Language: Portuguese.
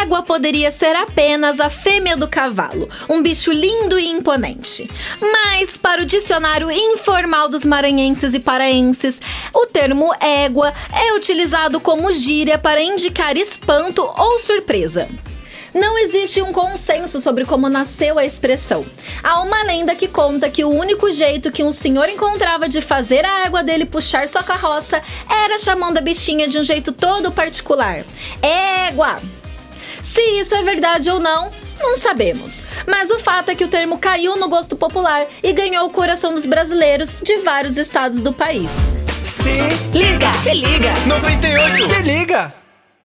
Égua poderia ser apenas a fêmea do cavalo, um bicho lindo e imponente. Mas, para o dicionário informal dos maranhenses e paraenses, o termo égua é utilizado como gíria para indicar espanto ou surpresa. Não existe um consenso sobre como nasceu a expressão. Há uma lenda que conta que o único jeito que um senhor encontrava de fazer a égua dele puxar sua carroça era chamando a bichinha de um jeito todo particular. Égua! Se isso é verdade ou não, não sabemos. Mas o fato é que o termo caiu no gosto popular e ganhou o coração dos brasileiros de vários estados do país. Se Liga, se liga. 98, se liga!